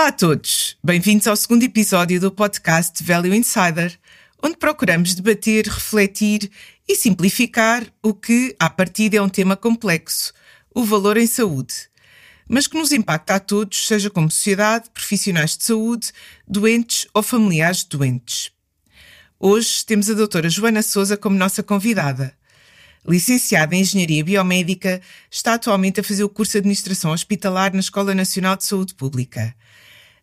Olá a todos, bem-vindos ao segundo episódio do podcast Value Insider, onde procuramos debater, refletir e simplificar o que, à partida, é um tema complexo, o valor em saúde, mas que nos impacta a todos, seja como sociedade, profissionais de saúde, doentes ou familiares de doentes. Hoje temos a doutora Joana Souza como nossa convidada. Licenciada em Engenharia Biomédica, está atualmente a fazer o curso de Administração Hospitalar na Escola Nacional de Saúde Pública.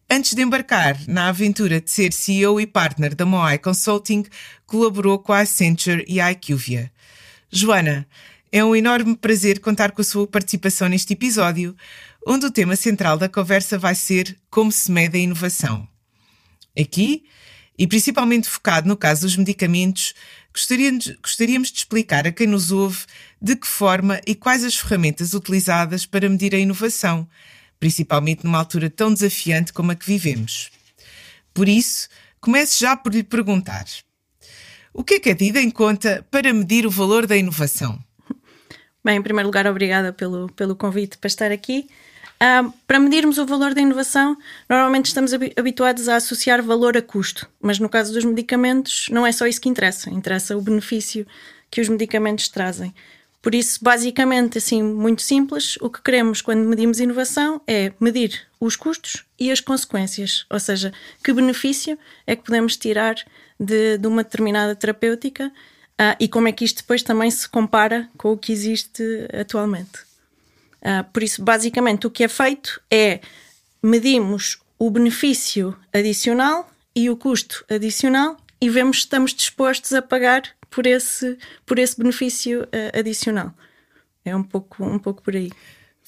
Antes de embarcar na aventura de ser CEO e partner da Moai Consulting, colaborou com a Accenture e a IQVIA. Joana, é um enorme prazer contar com a sua participação neste episódio, onde o tema central da conversa vai ser como se mede a inovação. Aqui, e principalmente focado no caso dos medicamentos, gostaríamos, de explicar a quem nos ouve de que forma e quais as ferramentas utilizadas para medir a inovação principalmente numa altura tão desafiante como a que vivemos. Por isso, comece já por lhe perguntar: o que é que é tido em conta para medir o valor da inovação? Bem, em primeiro lugar, obrigada pelo, pelo convite para estar aqui. Uh, para medirmos o valor da inovação, normalmente estamos habituados a associar valor a custo, mas no caso dos medicamentos, não é só isso que interessa, interessa o benefício que os medicamentos trazem. Por isso, basicamente, assim, muito simples, o que queremos quando medimos inovação é medir os custos e as consequências, ou seja, que benefício é que podemos tirar de, de uma determinada terapêutica uh, e como é que isto depois também se compara com o que existe atualmente. Uh, por isso, basicamente, o que é feito é medimos o benefício adicional e o custo adicional e vemos se estamos dispostos a pagar por esse, por esse benefício uh, adicional. É um pouco, um pouco por aí.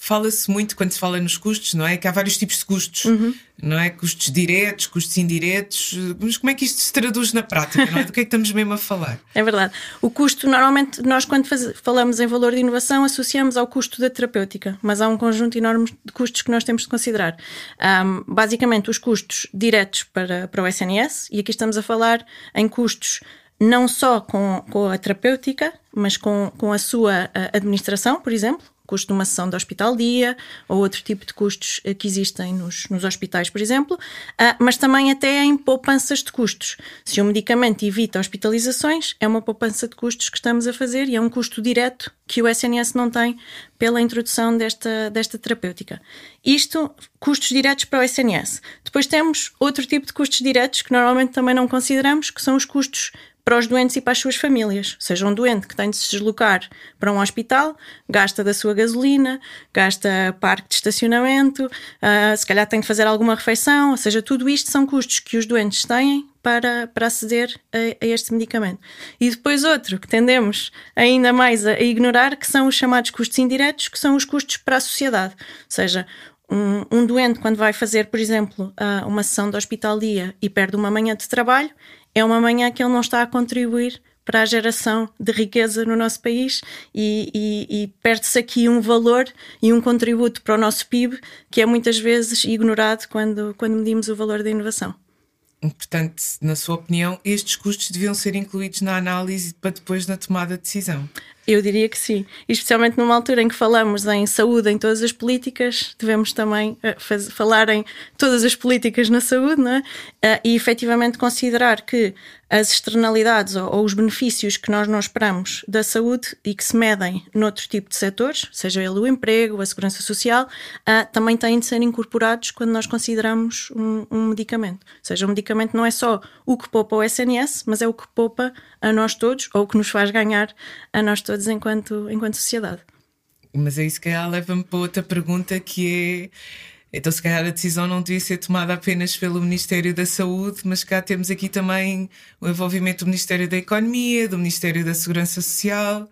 Fala-se muito quando se fala nos custos, não é? Que há vários tipos de custos, uhum. não é? Custos diretos, custos indiretos. Mas como é que isto se traduz na prática, não é? Do que é que estamos mesmo a falar? É verdade. O custo, normalmente, nós quando faz, falamos em valor de inovação, associamos ao custo da terapêutica, mas há um conjunto enorme de custos que nós temos de considerar. Um, basicamente, os custos diretos para, para o SNS, e aqui estamos a falar em custos não só com, com a terapêutica, mas com, com a sua administração, por exemplo, custo de uma sessão de hospital-dia ou outro tipo de custos eh, que existem nos, nos hospitais, por exemplo, uh, mas também até em poupanças de custos. Se o medicamento evita hospitalizações, é uma poupança de custos que estamos a fazer e é um custo direto que o SNS não tem pela introdução desta, desta terapêutica. Isto, custos diretos para o SNS. Depois temos outro tipo de custos diretos que normalmente também não consideramos, que são os custos para os doentes e para as suas famílias. Seja um doente que tem de se deslocar para um hospital, gasta da sua gasolina, gasta parque de estacionamento, uh, se calhar tem de fazer alguma refeição, ou seja, tudo isto são custos que os doentes têm para, para aceder a, a, este medicamento. E depois outro que tendemos ainda mais a, a, ignorar, que são os chamados custos indiretos, que são os custos para a sociedade. Ou seja, um, um doente, quando vai fazer, por exemplo, uh, uma sessão de hospital-dia e perde uma manhã de trabalho, é uma manhã que ele não está a contribuir para a geração de riqueza no nosso país e, e, e perde-se aqui um valor e um contributo para o nosso PIB que é muitas vezes ignorado quando, quando medimos o valor da inovação. Portanto, na sua opinião, estes custos deviam ser incluídos na análise para depois na tomada de decisão? Eu diria que sim. Especialmente numa altura em que falamos em saúde em todas as políticas, devemos também uh, faz, falar em todas as políticas na saúde, não é? Uh, e efetivamente considerar que as externalidades ou, ou, os benefícios que nós não esperamos da saúde e que se medem noutro tipo de setores, seja ele o emprego, a segurança social, uh, também têm de ser incorporados quando nós consideramos um, um medicamento. Ou seja, um medicamento não é só o que poupa o SNS, mas é o que poupa a nós todos ou o que nos faz ganhar a nós todos enquanto, enquanto sociedade. Mas isso que leva-me para outra pergunta que é então, se calhar a decisão não devia ser tomada apenas pelo Ministério da Saúde, mas cá temos aqui também o envolvimento do Ministério da Economia, do Ministério da Segurança Social.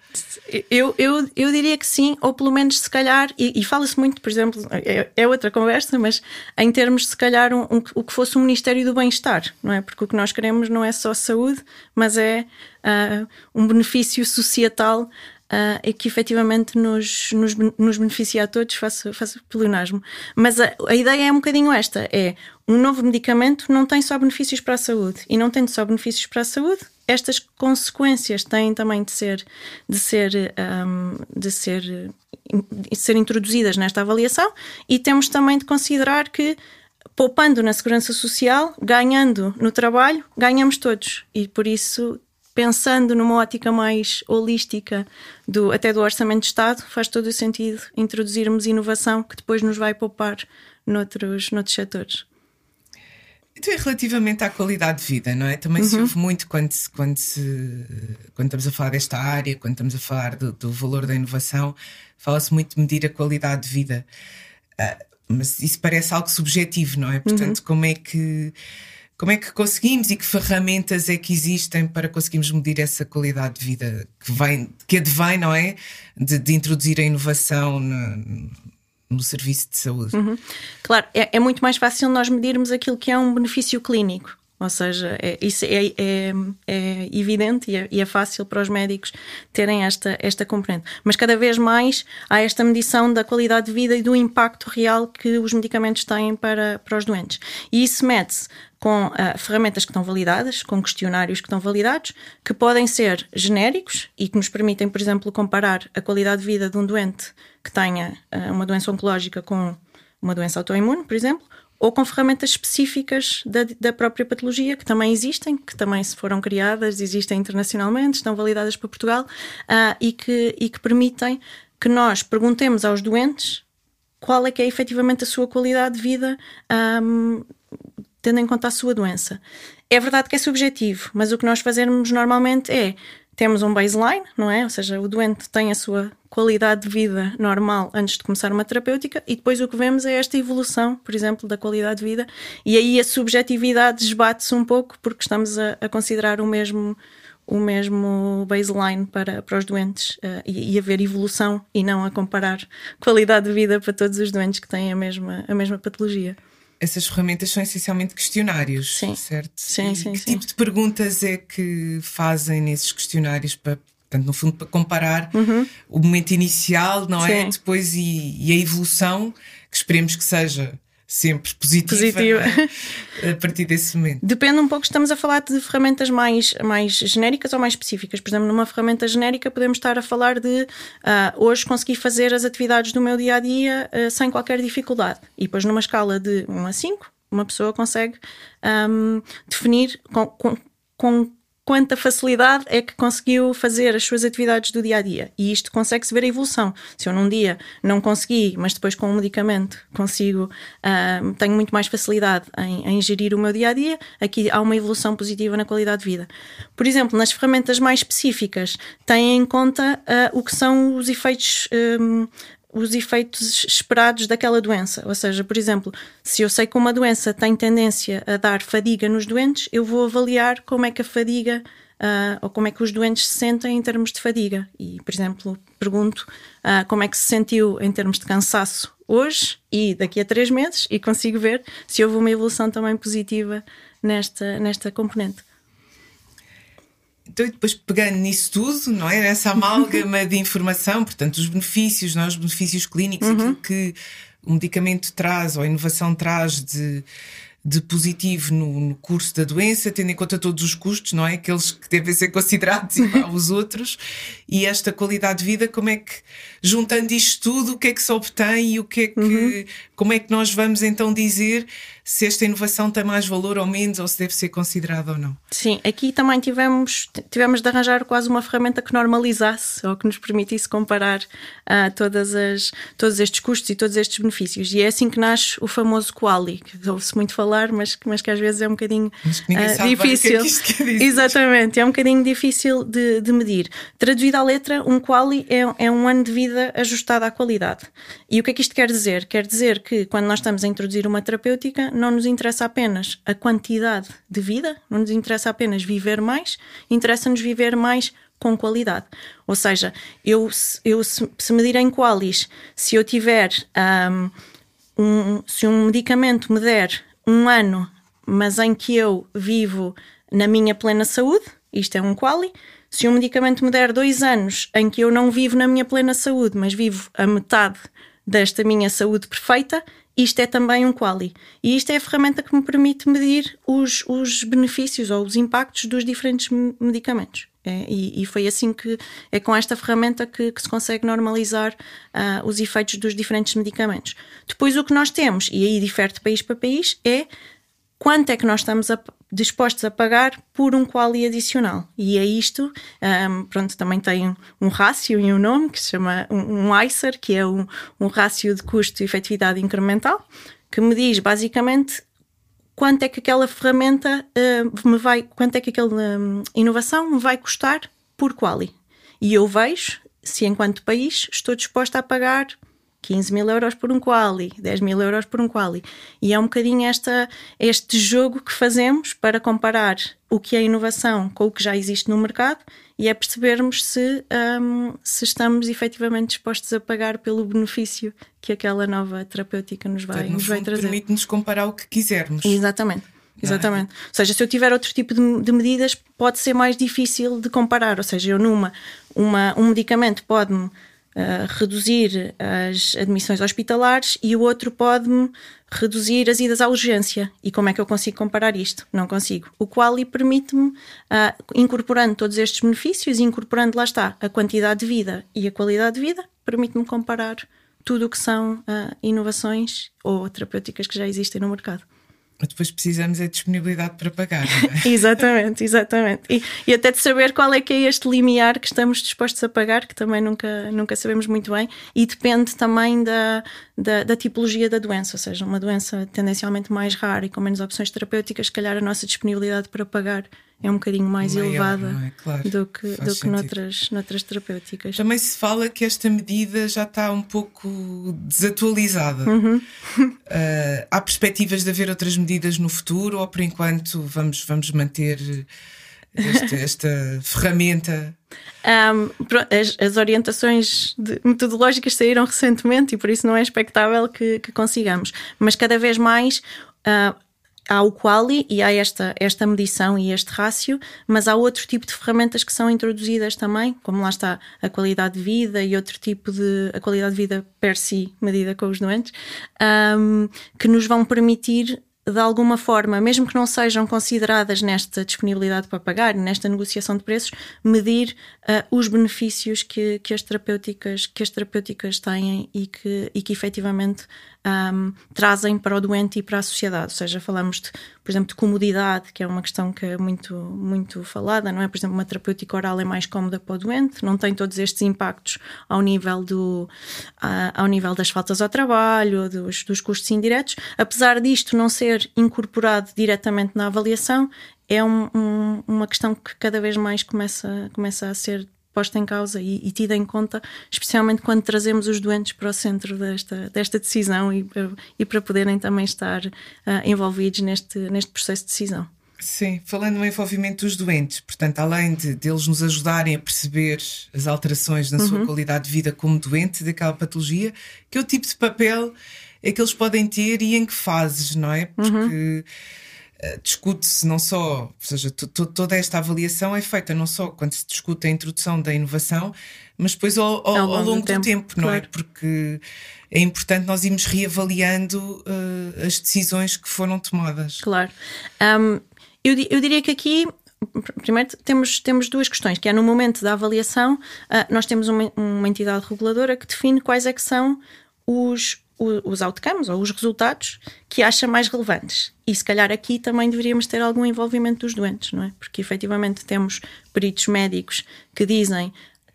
Eu, eu, eu diria que sim, ou pelo menos se calhar, e, e fala-se muito, por exemplo, é, é, outra conversa, mas em termos se calhar um, um, o que fosse o Ministério do Bem-Estar, não é? Porque o que nós queremos não é só saúde, mas é uh, um benefício societal uh, e que efetivamente nos, nos, nos beneficia a todos, faço, faço pleonasmo. Mas a, a ideia é um bocadinho esta: é um novo medicamento não tem só benefícios para a saúde e não tendo só benefícios para a saúde, estas consequências têm também de ser de ser um, de ser de ser introduzidas nesta avaliação e temos também de considerar que poupando na segurança social, ganhando no trabalho, ganhamos todos. E por isso, pensando numa ótica mais holística, do, até do Orçamento de Estado, faz todo o sentido introduzirmos inovação que depois nos vai poupar noutros, noutros setores. Então, é relativamente à qualidade de vida, não é? Também uhum. se ouve muito quando, se, quando, se, quando estamos a falar desta área, quando estamos a falar do, do valor da inovação, fala-se muito de medir a qualidade de vida. Uh, mas isso parece algo subjetivo, não é? Portanto, uhum. como é que como é que conseguimos e que ferramentas é que existem para conseguirmos medir essa qualidade de vida que vem, que advém, não é? De, de introduzir a inovação no, no serviço de saúde. Uhum. Claro, é, é, muito mais fácil nós medirmos aquilo que é um benefício clínico. Ou seja, é, isso é, é, é evidente e é, e é, fácil para os médicos terem esta, esta componente. Mas cada vez mais há esta medição da qualidade de vida e do impacto real que os medicamentos têm para, para os doentes. E isso mede-se com uh, ferramentas que estão validadas, com questionários que estão validados, que podem ser genéricos e que nos permitem, por exemplo, comparar a qualidade de vida de um doente que tenha uh, uma doença oncológica com uma doença autoimune, por exemplo, ou com ferramentas específicas da, da, própria patologia, que também existem, que também se foram criadas, existem internacionalmente, estão validadas para Portugal uh, e, que, e que permitem que nós perguntemos aos doentes qual é que é efetivamente a sua qualidade de vida, um, tendo em conta a sua doença. É verdade que é subjetivo, mas o que nós fazemos normalmente é temos um baseline, não é? Ou seja, o doente tem a sua qualidade de vida normal antes de começar uma terapêutica e depois o que vemos é esta evolução, por exemplo, da qualidade de vida e aí a subjetividade desbate-se um pouco porque estamos a, a, considerar o mesmo o mesmo baseline para, para os doentes uh, e, e haver evolução e não a comparar qualidade de vida para todos os doentes que têm a mesma, a mesma patologia essas ferramentas são essencialmente questionários, sim. certo? Sim, sim, que sim. tipo de perguntas é que fazem nesses questionários para, portanto, no fundo, para comparar uhum. o momento inicial, não é? sim. é? Depois e, e, a evolução, que esperemos que seja sempre positiva, positiva. É? a partir desse momento. Depende um pouco, estamos a falar de ferramentas mais, mais genéricas ou mais específicas. Por exemplo, numa ferramenta genérica podemos estar a falar de uh, hoje conseguir fazer as atividades do meu dia a dia uh, sem qualquer dificuldade. E depois numa escala de 1 a 5, uma pessoa consegue um, definir com, com, com quanta facilidade é que conseguiu fazer as suas atividades do dia a dia. E isto consegue-se ver a evolução. Se eu num dia não consegui, mas depois com um medicamento consigo, uh, tenho muito mais facilidade em, em, gerir o meu dia a dia, aqui há uma evolução positiva na qualidade de vida. Por exemplo, nas ferramentas mais específicas, têm em conta uh, o que são os efeitos um, os efeitos esperados daquela doença. Ou seja, por exemplo, se eu sei que uma doença tem tendência a dar fadiga nos doentes, eu vou avaliar como é que a fadiga uh, ou como é que os doentes se sentem em termos de fadiga. E, por exemplo, pergunto uh, como é que se sentiu em termos de cansaço hoje e daqui a três meses e consigo ver se houve uma evolução também positiva nesta, nesta componente. Então, depois pegando nisso tudo, não é? Nessa amálgama de informação, portanto, os benefícios, não é? os benefícios clínicos, uhum. aquilo que o medicamento traz ou a inovação traz de, de positivo no, no, curso da doença, tendo em conta todos os custos, não é? Aqueles que devem ser considerados igual aos outros, e esta qualidade de vida, como é que, juntando isto tudo, o que é que se obtém e o que é que, uhum. como é que nós vamos então dizer se esta inovação tem mais valor ou menos, ou se deve ser considerada ou não. Sim, aqui também tivemos, tivemos de arranjar quase uma ferramenta que normalizasse ou que nos permitisse comparar uh, todas as, todos estes custos e todos estes benefícios. E é assim que nasce o famoso Quali, que ouve-se muito falar, mas, mas que às vezes é um bocadinho uh, difícil. Que é Exatamente, é um bocadinho difícil de, de medir. Traduzido à letra, um Quali é, é um ano de vida ajustado à qualidade. E o que é que isto quer dizer? Quer dizer que quando nós estamos a introduzir uma terapêutica, não nos interessa apenas a quantidade de vida, não nos interessa apenas viver mais, interessa-nos viver mais com qualidade. Ou seja, eu, eu se, se medir em qualis, se eu tiver um, um, se um medicamento me der um ano, mas em que eu vivo na minha plena saúde, isto é um quali. Se um medicamento me der dois anos em que eu não vivo na minha plena saúde, mas vivo a metade desta minha saúde perfeita, isto é também um quali. E isto é a ferramenta que me permite medir os, os benefícios ou os impactos dos diferentes medicamentos. É, e, e, foi assim que é com esta ferramenta que, que se consegue normalizar uh, os efeitos dos diferentes medicamentos. Depois, o que nós temos, e aí difere de país para país, é quanto é que nós estamos a, dispostos a pagar por um quali adicional. E é isto, um, pronto, também tem um rácio e um nome que se chama um, um ICER, que é um, um rácio de custo e efetividade incremental, que me diz basicamente quanto é que aquela ferramenta uh, me vai, quanto é que aquela um, inovação me vai custar por quali. E eu vejo se enquanto país estou disposta a pagar 15 mil euros por um quali, 10 mil euros por um quali. E é um bocadinho esta, este jogo que fazemos para comparar o que é inovação com o que já existe no mercado e é percebermos se, um, se estamos efetivamente dispostos a pagar pelo benefício que aquela nova terapêutica nos vai, Portanto, nos vai trazer. Permite-nos comparar o que quisermos. Exatamente. Exatamente. Ou seja, se eu tiver outro tipo de, de, medidas, pode ser mais difícil de comparar. Ou seja, eu numa uma, um medicamento pode-me reduzir as admissões hospitalares e o outro pode-me reduzir as idas à urgência. E como é que eu consigo comparar isto? Não consigo. O Quali permite-me, uh, incorporando todos estes benefícios, incorporando, lá está, a quantidade de vida e a qualidade de vida, permite-me comparar tudo o que são uh, inovações ou terapêuticas que já existem no mercado. Mas depois precisamos é de disponibilidade para pagar. É? exatamente, exatamente. E, e, até de saber qual é que é este limiar que estamos dispostos a pagar, que também nunca, nunca sabemos muito bem, e depende também da, da, da, tipologia da doença, ou seja, uma doença tendencialmente mais rara e com menos opções terapêuticas, se calhar a nossa disponibilidade para pagar é um bocadinho mais Maior, elevada é? claro, do que, do que noutras, noutras terapêuticas. Também se fala que esta medida já está um pouco desatualizada. Uhum. Uh, há perspectivas de haver outras medidas no futuro ou por enquanto vamos, vamos manter este, esta ferramenta? Um, as, as, orientações metodológicas saíram recentemente e por isso não é expectável que, que consigamos. Mas cada vez mais uh, há o quali e há esta, esta medição e este rácio, mas há outro tipo de ferramentas que são introduzidas também, como lá está a qualidade de vida e outro tipo de a qualidade de vida per si, medida com os doentes, um, que nos vão permitir de alguma forma, mesmo que não sejam consideradas nesta disponibilidade para pagar, nesta negociação de preços, medir uh, os benefícios que, que, as terapêuticas, que as terapêuticas têm e que, e que efetivamente um, trazem para o doente e para a sociedade. Ou seja, falamos, de, por exemplo, de comodidade, que é uma questão que é muito, muito falada, não é? Por exemplo, uma terapêutica oral é mais cómoda para o doente, não tem todos estes impactos ao nível, do, uh, ao nível das faltas ao trabalho, dos, dos custos indiretos. Apesar disto não ser incorporado diretamente na avaliação, é um, um, uma questão que cada vez mais começa, começa a ser posta em causa e, e tida em conta, especialmente quando trazemos os doentes para o centro desta, desta decisão e, e para poderem também estar uh, envolvidos neste, neste processo de decisão. Sim, falando no envolvimento dos doentes, portanto, além de deles nos ajudarem a perceber as alterações na uhum. sua qualidade de vida como doente daquela patologia, que é o tipo de papel é que eles podem ter e em que fases, não é? Porque uhum. Eh, discute-se não só, ou seja, toda esta avaliação é feita não só quando se discute a introdução da inovação, mas depois ao, ao, ao longo, do tempo, tempo não é? claro. é? Porque é importante nós irmos reavaliando uh, as decisões que foram tomadas. Claro. Um, eu, eu diria que aqui primeiro temos, temos duas questões, que é no momento da avaliação, uh, nós temos uma, uma entidade reguladora que define quais é que são os, os outcomes ou os resultados que acha mais relevantes. E se calhar aqui também deveríamos ter algum envolvimento dos doentes, não é? Porque efetivamente temos peritos médicos que dizem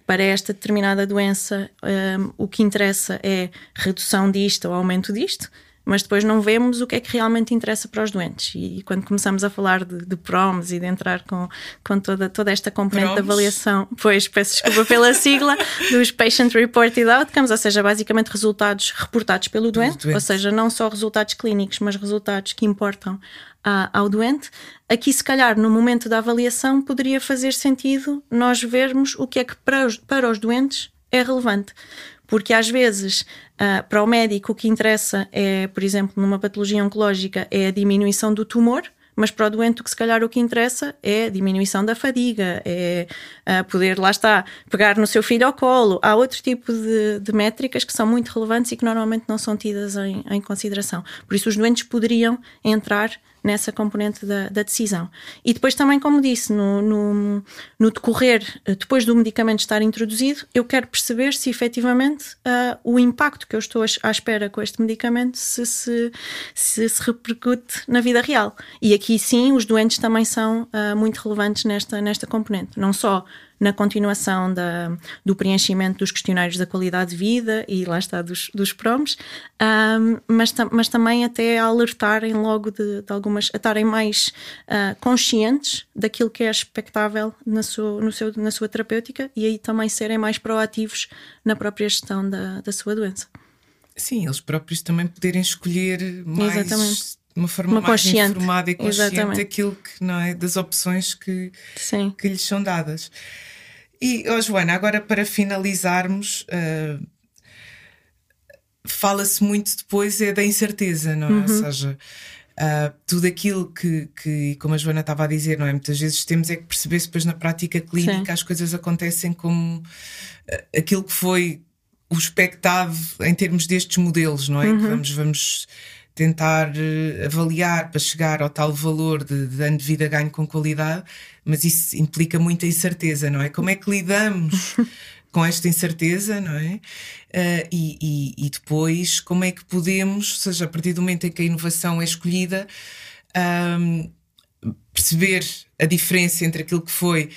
para esta determinada doença um, o que interessa é redução disto ou aumento disto, mas depois não vemos o que é que realmente interessa para os doentes. E quando começamos a falar de, de PROMs e de entrar com, com toda, toda esta componente de avaliação, pois peço desculpa pela sigla, dos Patient Reported Outcomes, ou seja, basicamente resultados reportados pelo doente, ou seja, não só resultados clínicos, mas resultados que importam a, ao doente. Aqui, se calhar, no momento da avaliação, poderia fazer sentido nós vermos o que é que para os, para os doentes é relevante porque às vezes uh, para o médico o que interessa é, por exemplo, numa patologia oncológica, é a diminuição do tumor. Mas para o doente, que se calhar o que interessa é a diminuição da fadiga, é uh, poder, lá está, pegar no seu filho ao colo. Há outro tipo de, de métricas que são muito relevantes e que normalmente não são tidas em, em consideração. Por isso, os doentes poderiam entrar nessa componente da, da decisão. E depois também, como disse, no, no, no, decorrer, depois do medicamento estar introduzido, eu quero perceber se efetivamente uh, o impacto que eu estou à espera com este medicamento se se, se se, repercute na vida real. E aqui sim, os doentes também são uh, muito relevantes nesta, nesta componente. Não só na continuação da, do preenchimento dos questionários da qualidade de vida e lá está dos, dos PROMs, um, mas, mas também até alertarem logo de, de algumas, a estarem mais uh, conscientes daquilo que é expectável na sua, no seu, na sua terapêutica e aí também serem mais proativos na própria gestão da, da sua doença. Sim, eles próprios também poderem escolher mais Exatamente de uma forma uma mais consciente. informada e consciente Exatamente. daquilo que não é das opções que, que lhes são dadas. E, oh, Joana, agora para finalizarmos, uh, fala-se muito depois é da incerteza, não é? Uhum. Ou seja, uh, tudo aquilo que, que, como a Joana estava a dizer, não é? Muitas vezes temos é que perceber se depois na prática clínica Sim. as coisas acontecem como uh, aquilo que foi o expectado em termos destes modelos, não é? Uhum. Que vamos, vamos tentar uh, avaliar para chegar ao tal valor de, de ano de vida ganho com qualidade, mas isso implica muita incerteza, não é? Como é que lidamos com esta incerteza, não é? Uh, e, e, e, depois, como é que podemos, ou seja, a partir do momento em que a inovação é escolhida, um, perceber a diferença entre aquilo que foi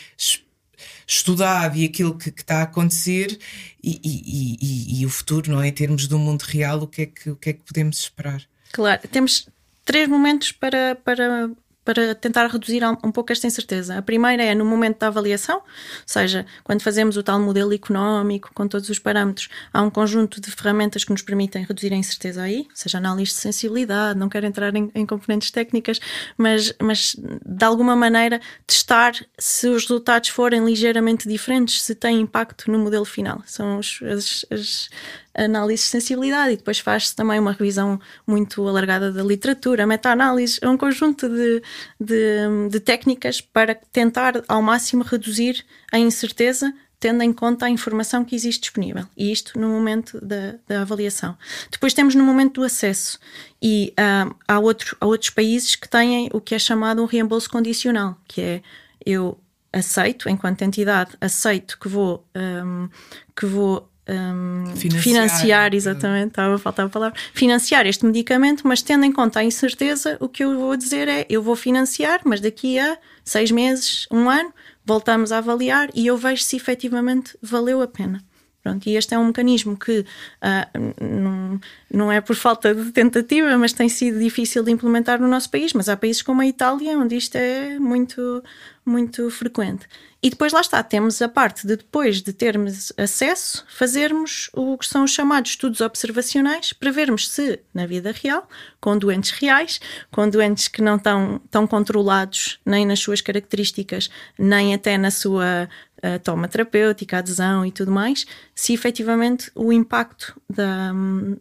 estudado e aquilo que, que está a acontecer e, e, e, o futuro, não é? Em termos do mundo real, o que é que, o que, é que podemos esperar? Claro, temos três momentos para, para para tentar reduzir um pouco esta incerteza. A primeira é no momento da avaliação, ou seja, quando fazemos o tal modelo económico com todos os parâmetros, há um conjunto de ferramentas que nos permitem reduzir a incerteza aí, seja análise de sensibilidade, não quero entrar em, em componentes técnicas, mas, mas de alguma maneira testar se os resultados forem ligeiramente diferentes, se tem impacto no modelo final. São os, as, as análise de sensibilidade e depois faz-se também uma revisão muito alargada da literatura, meta-análise, é um conjunto de, de, de técnicas para tentar ao máximo reduzir a incerteza tendo em conta a informação que existe disponível. E isto no momento da, da avaliação. Depois temos no momento do acesso. E uh, há, outro, há outros países que têm o que é chamado um reembolso condicional, que é eu aceito, enquanto entidade, aceito que vou, um, que vou um, financiar, financiar, exatamente, estava a faltar a palavra, financiar este medicamento, mas tendo em conta a incerteza, o que eu vou dizer é: eu vou financiar, mas daqui a seis meses, um ano, voltamos a avaliar e eu vejo se efetivamente valeu a pena. Pronto, e este é um mecanismo que uh, não, não é por falta de tentativa, mas tem sido difícil de implementar no nosso país. Mas há países como a Itália onde isto é muito, muito frequente. E depois lá está, temos a parte de depois de termos acesso, fazermos o que são os chamados estudos observacionais para vermos se, na vida real, com doentes reais, com doentes que não estão tão controlados nem nas suas características, nem até na sua uh, toma terapêutica, adesão e tudo mais, se efetivamente o impacto da,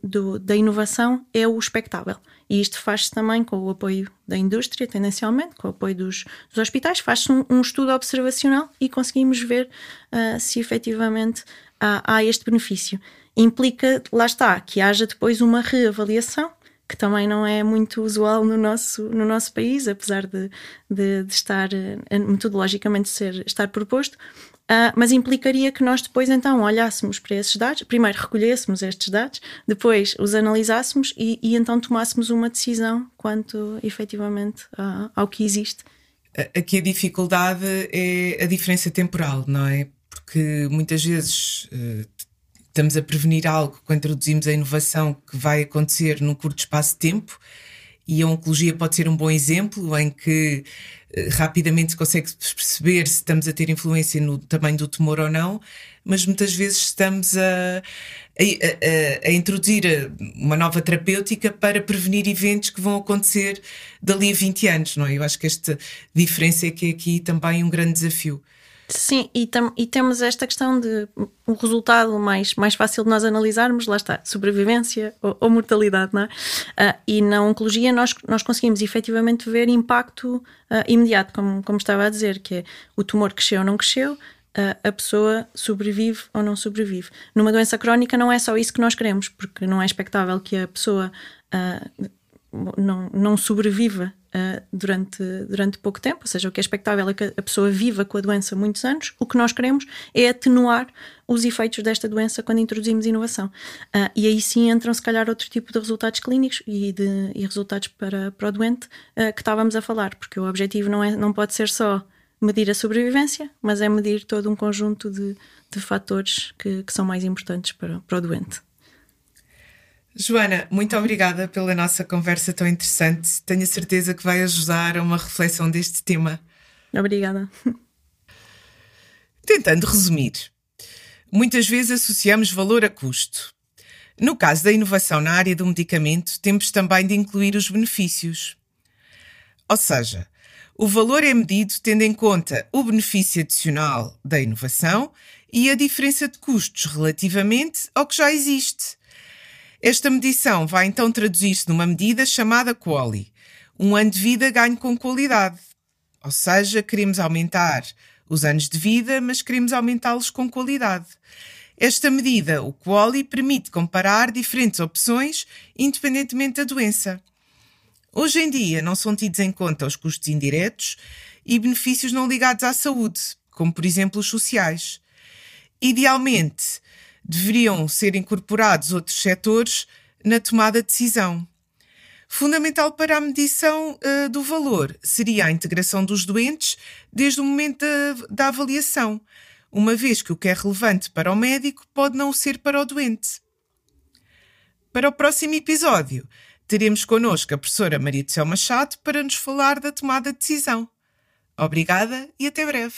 do, da inovação é o expectável. E isto faz-se também com o apoio da indústria, tendencialmente, com o apoio dos, dos hospitais, faz-se um, um, estudo observacional e conseguimos ver uh, se efetivamente há, há este benefício. Implica, lá está, que haja depois uma reavaliação que também não é muito usual no nosso, no nosso país, apesar de, de, de estar uh, metodologicamente ser, estar proposto, Uh, mas implicaria que nós depois então olhássemos para esses dados, primeiro recolhêssemos estes dados, depois os analisássemos e, e então tomássemos uma decisão quanto efetivamente uh, ao que existe. Aqui a dificuldade é a diferença temporal, não é? Porque muitas vezes uh, estamos a prevenir algo quando introduzimos a inovação que vai acontecer num curto espaço de tempo e a oncologia pode ser um bom exemplo em que eh, rapidamente se consegue perceber se estamos a ter influência no tamanho do tumor ou não, mas muitas vezes estamos a, a, a, a, introduzir eh, uma nova terapêutica para prevenir eventos que vão acontecer dali a 20 anos, não é? Eu acho que esta diferença é que é aqui também um grande desafio. Sim, e, tam, e temos esta questão de um resultado mais, mais fácil de nós analisarmos, lá está, sobrevivência ou, ou mortalidade, não é? Uh, e na oncologia nós, nós conseguimos efetivamente ver impacto uh, imediato, como, como estava a dizer, que é o tumor cresceu ou não cresceu, uh, a pessoa sobrevive ou não sobrevive. Numa doença crónica não é só isso que nós queremos, porque não é expectável que a pessoa não, não sobreviva uh, durante, durante pouco tempo, ou seja, o que é expectável é que a pessoa viva com a doença muitos anos. O que nós queremos é atenuar os efeitos desta doença quando introduzimos inovação. Uh, e aí sim entram, se calhar, outro tipo de resultados clínicos e, de, e resultados para, para o doente uh, que estávamos a falar, porque o objetivo não, é, não pode ser só medir a sobrevivência, mas é medir todo um conjunto de, de fatores que, que são mais importantes para, para o doente. Joana, muito obrigada pela nossa conversa tão interessante. Tenho a certeza que vai ajudar a uma reflexão deste tema. Obrigada. Tentando resumir, muitas vezes associamos valor a custo. No caso da inovação na área do medicamento, temos também de incluir os benefícios. Ou seja, o valor é medido tendo em conta o benefício adicional da inovação e a diferença de custos relativamente ao que já existe. Esta medição vai então traduzir-se numa medida chamada QALY, um ano de vida ganho com qualidade. Ou seja, queremos aumentar os anos de vida, mas queremos aumentá-los com qualidade. Esta medida, o QALY, permite comparar diferentes opções independentemente da doença. Hoje em dia não são tidos em conta os custos indiretos e benefícios não ligados à saúde, como por exemplo os sociais. Idealmente, deveriam ser incorporados outros setores na tomada de decisão. Fundamental para a medição uh, do valor seria a integração dos doentes desde o momento da, da avaliação, uma vez que o que é relevante para o médico pode não ser para o doente. Para o próximo episódio, teremos connosco a professora Maria de Céu Machado para nos falar da tomada de decisão. Obrigada e até breve.